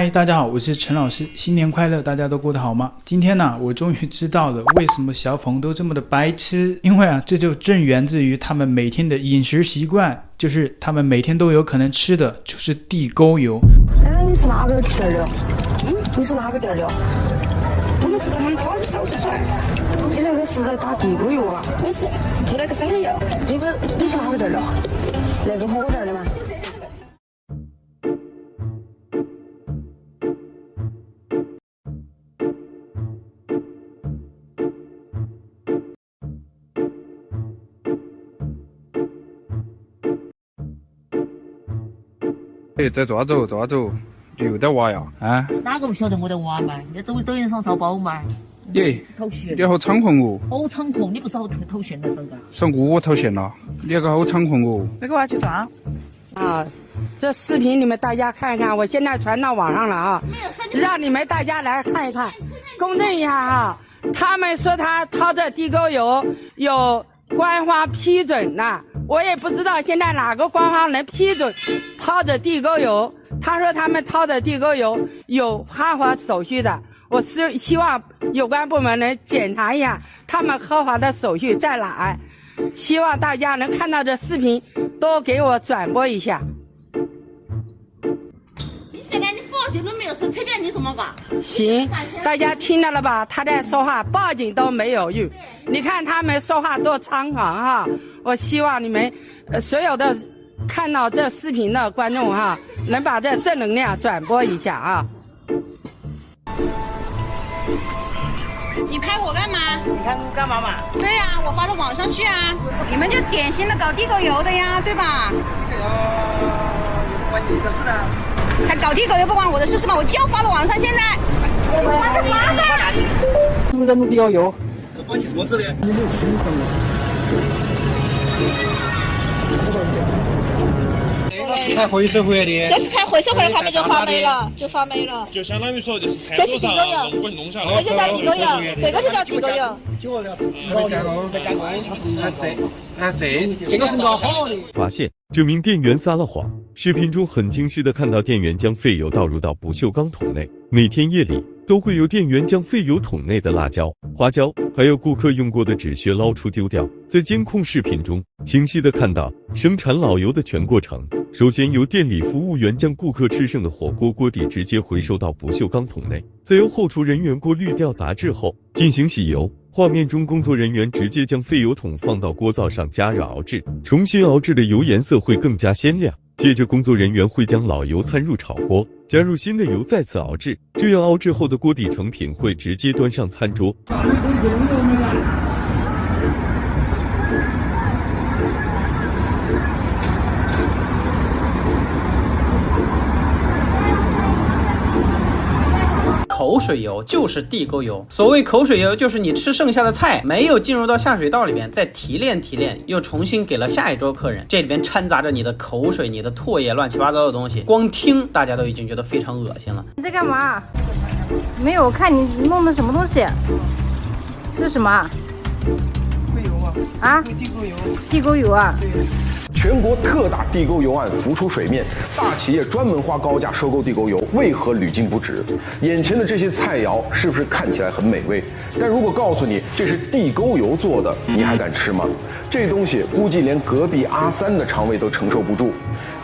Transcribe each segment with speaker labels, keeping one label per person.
Speaker 1: 嗨，大家好，我是陈老师，新年快乐，大家都过得好吗？今天呢、啊，我终于知道了为什么小粉都这么的白痴，因为啊，这就正源自于他们每天的饮食习惯，就是他们每天都有可能吃的就是地沟油。
Speaker 2: 哎，你是哪个店的？嗯，你是哪个店的？我们是他们超市超市出来，现在是在打地沟油啊。我是做那个生意，这个你是哪个店的？那个火锅店的？吗？
Speaker 3: 哎，在做啥子？做啥子？你又在挖呀？啊？
Speaker 4: 哪个不晓得我在挖嘛？你在抖抖音上烧包嘛？
Speaker 3: 你？你好猖狂哦！
Speaker 4: 好猖狂！你不是好讨讨嫌的，是吧？
Speaker 3: 是我讨嫌了？你那个好猖狂哦！
Speaker 5: 那个我要去抓
Speaker 6: 啊！这视频你们大家看一看，我现在传到网上了啊！让你们大家来看一看，公证一下哈。他们说他掏这地沟油有官方批准呐。我也不知道现在哪个官方能批准掏着地沟油。他说他们掏的地沟油有合法手续的，我是希望有关部门能检查一下他们合法的手续在哪。希望大家能看到这视频，多给我转播一下。
Speaker 7: 有事，随便你怎么搞。
Speaker 6: 行，大家听到了吧？他在说话，报警都没有用。你看他们说话多猖狂哈！我希望你们，呃，所有的看到这视频的观众哈，能把这正能量转播一下啊！
Speaker 7: 你拍我干嘛？
Speaker 8: 你拍我干嘛嘛？
Speaker 7: 对呀、啊，我发到网上去啊！你们就典型的搞地沟油的呀，对吧？
Speaker 8: 地沟油关你的事呢？
Speaker 7: 还搞地沟油不关我的事是吗？我就要发到网上，现在。发在网上。
Speaker 8: 什么地沟油？这关你什么事呢？你没有听懂
Speaker 9: 才回收回来的，
Speaker 10: 这是才回收回来，他们就发霉了，就发霉了。
Speaker 9: 就相当于说，就是
Speaker 10: 这是地沟油，这就叫地沟油，这个就叫地沟油。
Speaker 8: 就我了，没加工，没加工。
Speaker 9: 啊这，啊这，这个是熬好的。
Speaker 11: 发现这名店员撒了谎，视频中很清晰的看到店员将废油倒入到不锈钢桶内，每天夜里。都会有店员将废油桶内的辣椒、花椒，还有顾客用过的纸屑捞出丢掉。在监控视频中，清晰的看到生产老油的全过程。首先由店里服务员将顾客吃剩的火锅锅底直接回收到不锈钢桶内，再由后厨人员过滤掉杂质后进行洗油。画面中工作人员直接将废油桶放到锅灶上加热熬制，重新熬制的油颜色会更加鲜亮。接着，工作人员会将老油掺入炒锅，加入新的油，再次熬制。这样熬制后的锅底成品会直接端上餐桌。
Speaker 12: 口水油就是地沟油。所谓口水油，就是你吃剩下的菜没有进入到下水道里面，再提炼提炼，又重新给了下一桌客人。这里边掺杂着你的口水、你的唾液，乱七八糟的东西，光听大家都已经觉得非常恶心了。
Speaker 10: 你在干嘛？没有，我看你弄的什么东西？这是什么？
Speaker 8: 地沟油啊！
Speaker 10: 啊？
Speaker 8: 地沟油。
Speaker 10: 地沟油啊？
Speaker 8: 对。
Speaker 13: 全国特大地沟油案浮出水面，大企业专门花高价收购地沟油，为何屡禁不止？眼前的这些菜肴是不是看起来很美味？但如果告诉你这是地沟油做的，你还敢吃吗？这东西估计连隔壁阿三的肠胃都承受不住。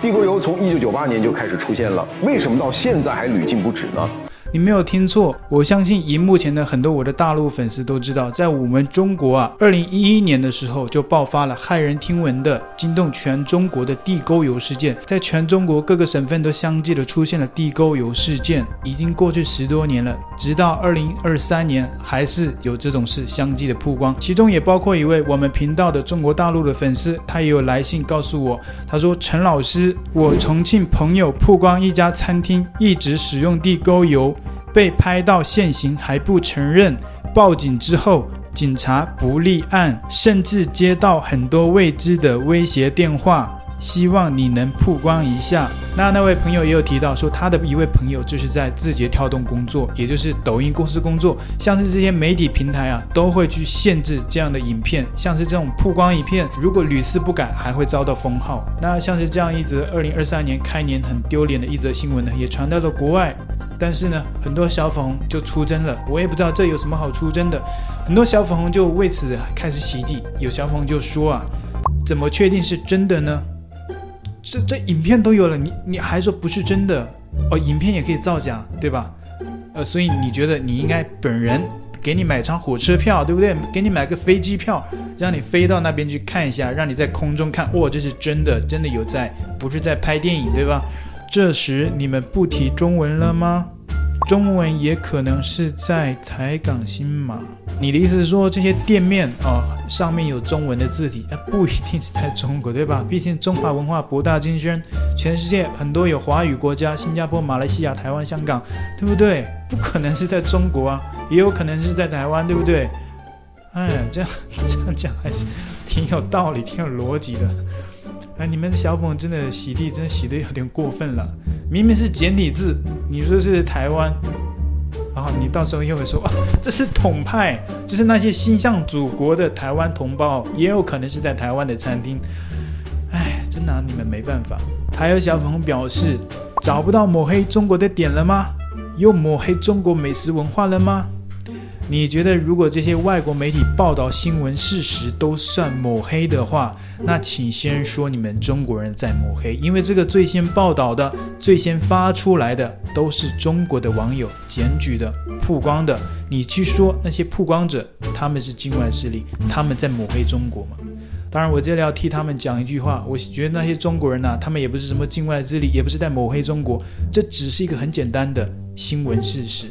Speaker 13: 地沟油从一九九八年就开始出现了，为什么到现在还屡禁不止呢？
Speaker 1: 你没有听错，我相信荧幕前的很多我的大陆粉丝都知道，在我们中国啊，二零一一年的时候就爆发了骇人听闻的惊动全中国的地沟油事件，在全中国各个省份都相继的出现了地沟油事件，已经过去十多年了，直到二零二三年还是有这种事相继的曝光，其中也包括一位我们频道的中国大陆的粉丝，他也有来信告诉我，他说陈老师，我重庆朋友曝光一家餐厅一直使用地沟油。被拍到现行还不承认，报警之后警察不立案，甚至接到很多未知的威胁电话。希望你能曝光一下。那那位朋友也有提到说，他的一位朋友就是在字节跳动工作，也就是抖音公司工作。像是这些媒体平台啊，都会去限制这样的影片。像是这种曝光影片，如果屡次不改，还会遭到封号。那像是这样一则二零二三年开年很丢脸的一则新闻呢，也传到了国外。但是呢，很多小粉红就出征了，我也不知道这有什么好出征的。很多小粉红就为此开始洗地，有小粉红就说啊，怎么确定是真的呢？这这影片都有了，你你还说不是真的？哦，影片也可以造假，对吧？呃，所以你觉得你应该本人给你买张火车票，对不对？给你买个飞机票，让你飞到那边去看一下，让你在空中看，哇，这是真的，真的有在，不是在拍电影，对吧？这时你们不提中文了吗？中文也可能是在台港新马。你的意思是说这些店面啊、哦、上面有中文的字体，那不一定是在中国，对吧？毕竟中华文化博大精深，全世界很多有华语国家，新加坡、马来西亚、台湾、香港，对不对？不可能是在中国啊，也有可能是在台湾，对不对？哎，这样这样讲还是挺有道理、挺有逻辑的。哎，你们小粉真的洗地，真的洗得有点过分了。明明是简体字，你说是台湾，然后你到时候又会说啊，这是统派，这是那些心向祖国的台湾同胞，也有可能是在台湾的餐厅。哎，真拿你们没办法。还有小粉红表示，找不到抹黑中国的点了吗？又抹黑中国美食文化了吗？你觉得，如果这些外国媒体报道新闻事实都算抹黑的话，那请先说你们中国人在抹黑，因为这个最先报道的、最先发出来的都是中国的网友检举的、曝光的。你去说那些曝光者他们是境外势力，他们在抹黑中国吗？当然，我这里要替他们讲一句话，我觉得那些中国人呐、他们也不是什么境外势力，也不是在抹黑中国，这只是一个很简单的新闻事实。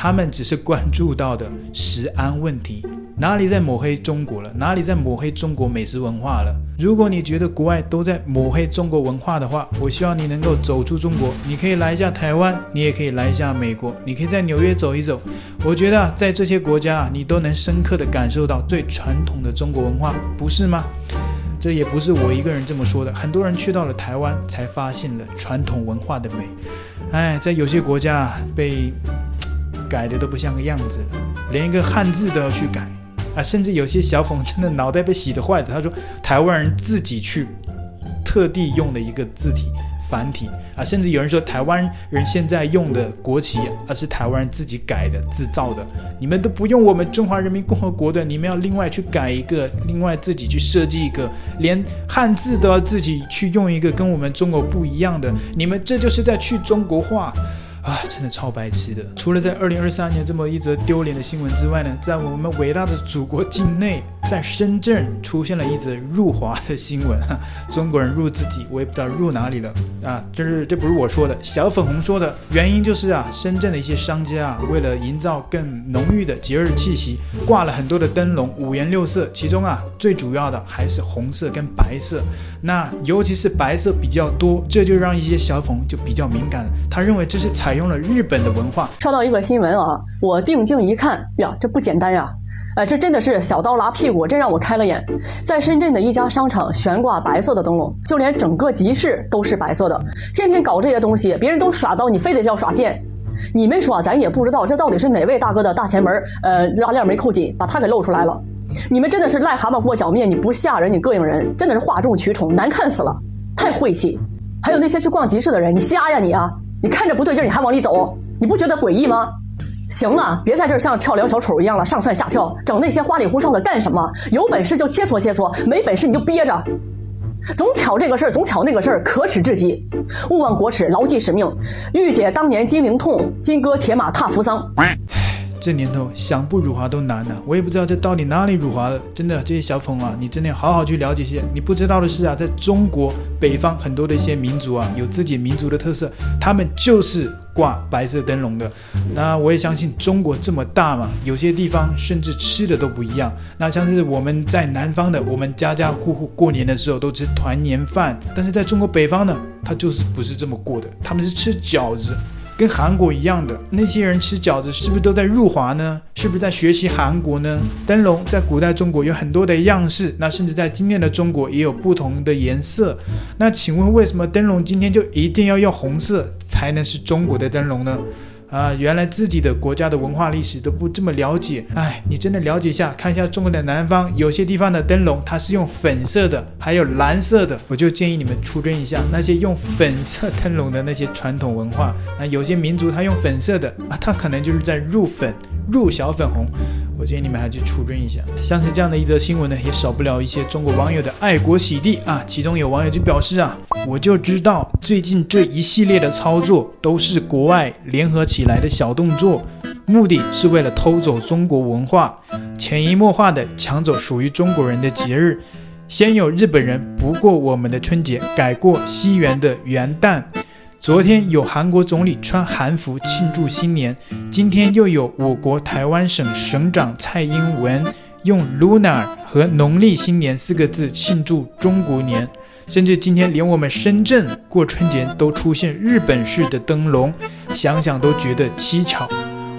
Speaker 1: 他们只是关注到的食安问题，哪里在抹黑中国了？哪里在抹黑中国美食文化了？如果你觉得国外都在抹黑中国文化的话，我希望你能够走出中国，你可以来一下台湾，你也可以来一下美国，你可以在纽约走一走。我觉得在这些国家啊，你都能深刻地感受到最传统的中国文化，不是吗？这也不是我一个人这么说的，很多人去到了台湾才发现了传统文化的美。哎，在有些国家被。改的都不像个样子了，连一个汉字都要去改啊！甚至有些小粉真的脑袋被洗得坏的，他说台湾人自己去特地用的一个字体繁体啊，甚至有人说台湾人现在用的国旗啊是台湾人自己改的自造的，你们都不用我们中华人民共和国的，你们要另外去改一个，另外自己去设计一个，连汉字都要自己去用一个跟我们中国不一样的，你们这就是在去中国化。啊，真的超白痴的！除了在二零二三年这么一则丢脸的新闻之外呢，在我们伟大的祖国境内，在深圳出现了一则入华的新闻。哈，中国人入自己，我也不知道入哪里了啊！这是这不是我说的，小粉红说的。原因就是啊，深圳的一些商家啊，为了营造更浓郁的节日气息，挂了很多的灯笼，五颜六色。其中啊，最主要的还是红色跟白色。那尤其是白色比较多，这就让一些小粉红就比较敏感了。他认为这是采用了日本的文化。
Speaker 5: 刷到一个新闻啊，我定睛一看呀，这不简单呀！哎，这真的是小刀拉屁股，真让我开了眼。在深圳的一家商场悬挂白色的灯笼，就连整个集市都是白色的。天天搞这些东西，别人都耍刀，你非得叫耍剑。你没耍，咱也不知道这到底是哪位大哥的大前门，呃，拉链没扣紧，把他给露出来了。你们真的是癞蛤蟆过脚面，你不吓人，你膈应人，真的是哗众取宠，难看死了，太晦气。还有那些去逛集市的人，你瞎呀你啊！你看着不对劲，你还往里走，你不觉得诡异吗？行了，别在这儿像跳梁小丑一样了，上蹿下跳，整那些花里胡哨的干什么？有本事就切磋切磋，没本事你就憋着，总挑这个事儿，总挑那个事儿，可耻至极！勿忘国耻，牢记使命，御姐当年金陵痛，金戈铁马踏扶桑。
Speaker 1: 这年头想不辱华都难呢、我也不知道这到底哪里辱华了。真的，这些小粉啊，你真的要好好去了解一些。你不知道的是啊，在中国北方很多的一些民族啊，有自己民族的特色，他们就是挂白色灯笼的。那我也相信中国这么大嘛，有些地方甚至吃的都不一样。那像是我们在南方的，我们家家户户过年的时候都吃团年饭，但是在中国北方呢，他就是不是这么过的，他们是吃饺子。跟韩国一样的那些人吃饺子，是不是都在入华呢？是不是在学习韩国呢？灯笼在古代中国有很多的样式，那甚至在今天的中国也有不同的颜色。那请问为什么灯笼今天就一定要用红色才能是中国的灯笼呢？啊，原来自己的国家的文化历史都不这么了解，哎，你真的了解一下，看一下中国的南方，有些地方的灯笼它是用粉色的，还有蓝色的，我就建议你们出征一下那些用粉色灯笼的那些传统文化。那有些民族他用粉色的啊，他可能就是在入粉、入小粉红。我建议你们还去出征一下。像是这样的一则新闻呢，也少不了一些中国网友的爱国洗地啊。其中有网友就表示啊，我就知道最近这一系列的操作都是国外联合起起来的小动作，目的是为了偷走中国文化，潜移默化的抢走属于中国人的节日。先有日本人不过我们的春节，改过西元的元旦。昨天有韩国总理穿韩服庆祝新年，今天又有我国台湾省省长蔡英文用 “lunar” 和农历新年四个字庆祝中国年，甚至今天连我们深圳过春节都出现日本式的灯笼，想想都觉得蹊跷，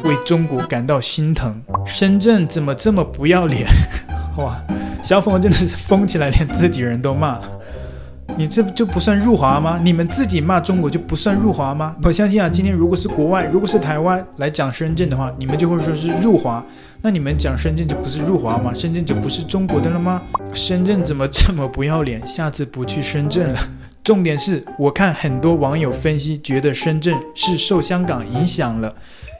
Speaker 1: 为中国感到心疼。深圳怎么这么不要脸？哇，小粉红真的是疯起来，连自己人都骂。你这就不算入华吗？你们自己骂中国就不算入华吗？我相信啊，今天如果是国外，如果是台湾来讲深圳的话，你们就会说是入华。那你们讲深圳就不是入华吗？深圳就不是中国的了吗？深圳怎么这么不要脸？下次不去深圳了。重点是我看很多网友分析，觉得深圳是受香港影响了，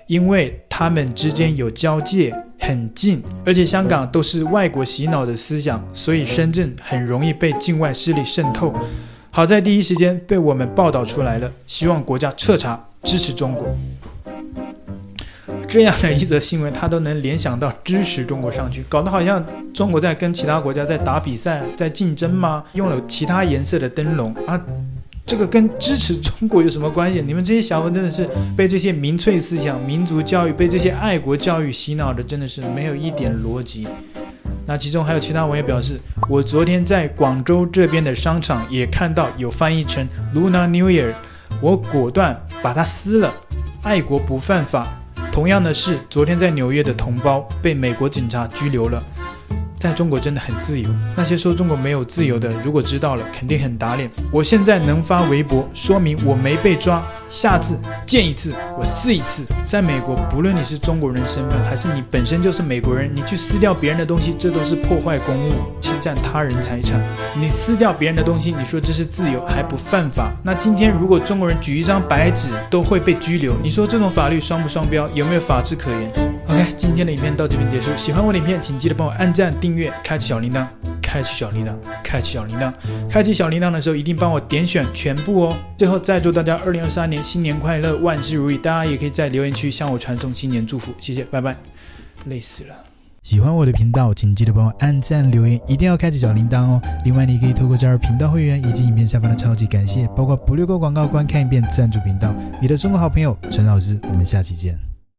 Speaker 1: 因为他们之间有交界。很近，而且香港都是外国洗脑的思想，所以深圳很容易被境外势力渗透。好在第一时间被我们报道出来了，希望国家彻查支持中国。这样的一则新闻，他都能联想到支持中国上去，搞得好像中国在跟其他国家在打比赛，在竞争吗？用了其他颜色的灯笼啊。这个跟支持中国有什么关系？你们这些小粉真的是被这些民粹思想、民族教育、被这些爱国教育洗脑的，真的是没有一点逻辑。那其中还有其他网友表示，我昨天在广州这边的商场也看到有翻译成 Lunar New Year，我果断把它撕了。爱国不犯法。同样的是，昨天在纽约的同胞被美国警察拘留了。在中国真的很自由，那些说中国没有自由的，如果知道了，肯定很打脸。我现在能发微博说明我没被抓，下次见一次我撕一次。在美国，不论你是中国人身份，还是你本身就是美国人，你去撕掉别人的东西，这都是破坏公物、侵占他人财产。你撕掉别人的东西，你说这是自由还不犯法？那今天如果中国人举一张白纸都会被拘留，你说这种法律双不双标？有没有法治可言？OK，今天的影片到这边结束。喜欢我的影片，请记得帮我按赞、订阅、开启小铃铛，开启小铃铛，开启小铃铛，开启小铃铛的时候一定帮我点选全部哦。最后再祝大家二零二三年新年快乐，万事如意。大家也可以在留言区向我传送新年祝福，谢谢，拜拜。累死了。喜欢我的频道，请记得帮我按赞、留言，一定要开启小铃铛哦。另外，你可以透过加入频道会员以及影片下方的超级感谢，包括不略过广告、观看一遍赞助频道。你的中国好朋友陈老师，我们下期见。